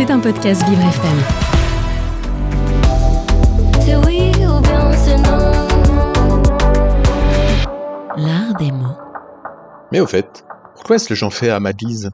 C'est un podcast Vivre FM. C'est oui ou bien c'est non. L'art des mots. Mais au fait, pourquoi est-ce que j'en fais Amadise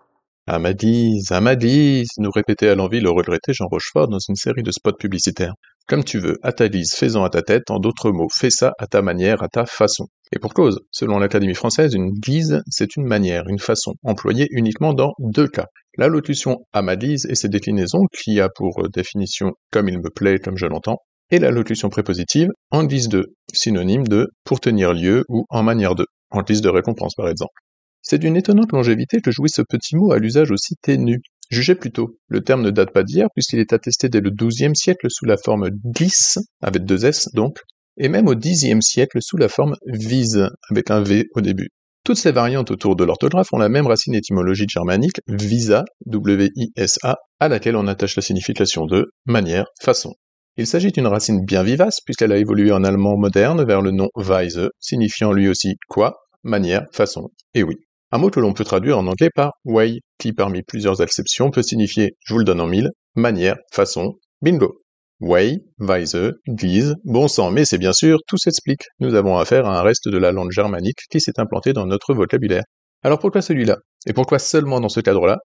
Amadise, Amadise, nous répétait à l'envie le regretté Jean Rochefort dans une série de spots publicitaires. Comme tu veux, à ta guise, fais-en à ta tête, en d'autres mots, fais ça à ta manière, à ta façon. Et pour cause, selon l'Académie française, une guise, c'est une manière, une façon, employée uniquement dans deux cas. La locution à ma guise et ses déclinaisons, qui a pour définition comme il me plaît, comme je l'entends, et la locution prépositive en guise de, synonyme de pour tenir lieu ou en manière de, en guise de récompense par exemple. C'est d'une étonnante longévité que jouit ce petit mot à l'usage aussi ténu. Jugez plutôt, le terme ne date pas d'hier puisqu'il est attesté dès le XIIe siècle sous la forme glisse, avec deux S donc, et même au Xe siècle sous la forme vise, avec un V au début. Toutes ces variantes autour de l'orthographe ont la même racine étymologique germanique, visa, W-I-S-A, à laquelle on attache la signification de manière, façon. Il s'agit d'une racine bien vivace puisqu'elle a évolué en allemand moderne vers le nom Weise, signifiant lui aussi quoi, manière, façon, et oui. Un mot que l'on peut traduire en anglais par way, qui parmi plusieurs acceptions peut signifier, je vous le donne en mille, manière, façon, bingo. Way, Weise, guise, bon sang, mais c'est bien sûr, tout s'explique. Nous avons affaire à un reste de la langue germanique qui s'est implanté dans notre vocabulaire. Alors pourquoi celui-là? Et pourquoi seulement dans ce cadre-là?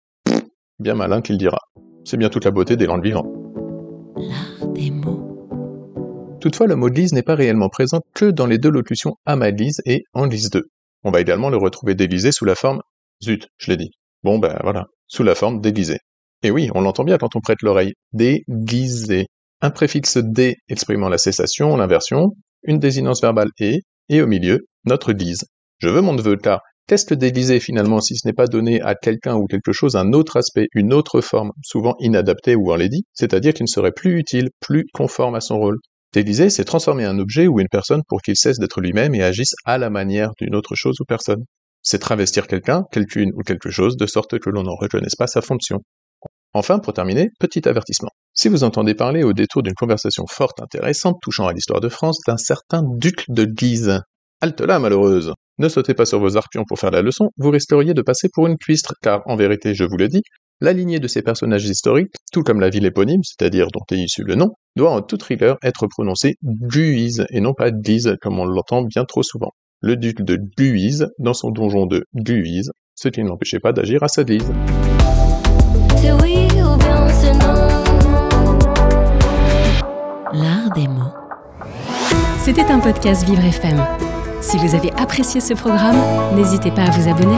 Bien malin qu'il dira. C'est bien toute la beauté des langues vivantes. L'art des mots. Toutefois, le mot glise n'est pas réellement présent que dans les deux locutions amadise et anglise 2. On va également le retrouver déguisé sous la forme zut, je l'ai dit. Bon ben voilà, sous la forme déguisé. Et oui, on l'entend bien quand on prête l'oreille. Déguisé. Un préfixe dé exprimant la cessation, l'inversion, une désinence verbale et, et au milieu, notre guise. Je veux mon neveu car qu'est-ce que déguiser finalement si ce n'est pas donner à quelqu'un ou quelque chose un autre aspect, une autre forme, souvent inadaptée ou enlaidie, c'est-à-dire qu'il ne serait plus utile, plus conforme à son rôle. Déguiser, c'est transformer un objet ou une personne pour qu'il cesse d'être lui-même et agisse à la manière d'une autre chose ou personne. C'est travestir quelqu'un, quelqu'une ou quelque chose de sorte que l'on n'en reconnaisse pas sa fonction. Enfin, pour terminer, petit avertissement. Si vous entendez parler au détour d'une conversation forte intéressante touchant à l'histoire de France d'un certain duc de Guise, halte là, malheureuse. Ne sautez pas sur vos arpions pour faire la leçon, vous risqueriez de passer pour une cuistre, car en vérité, je vous le dis, la lignée de ces personnages historiques, tout comme la ville éponyme, c'est-à-dire dont est issu le nom, doit en toute rigueur être prononcée Guise et non pas Guise comme on l'entend bien trop souvent. Le duc de Guise dans son donjon de Guise, ce qui ne l'empêchait pas d'agir à sa guise. Oui ou bien. L'art des mots. C'était un podcast Vivre FM. Si vous avez apprécié ce programme, n'hésitez pas à vous abonner.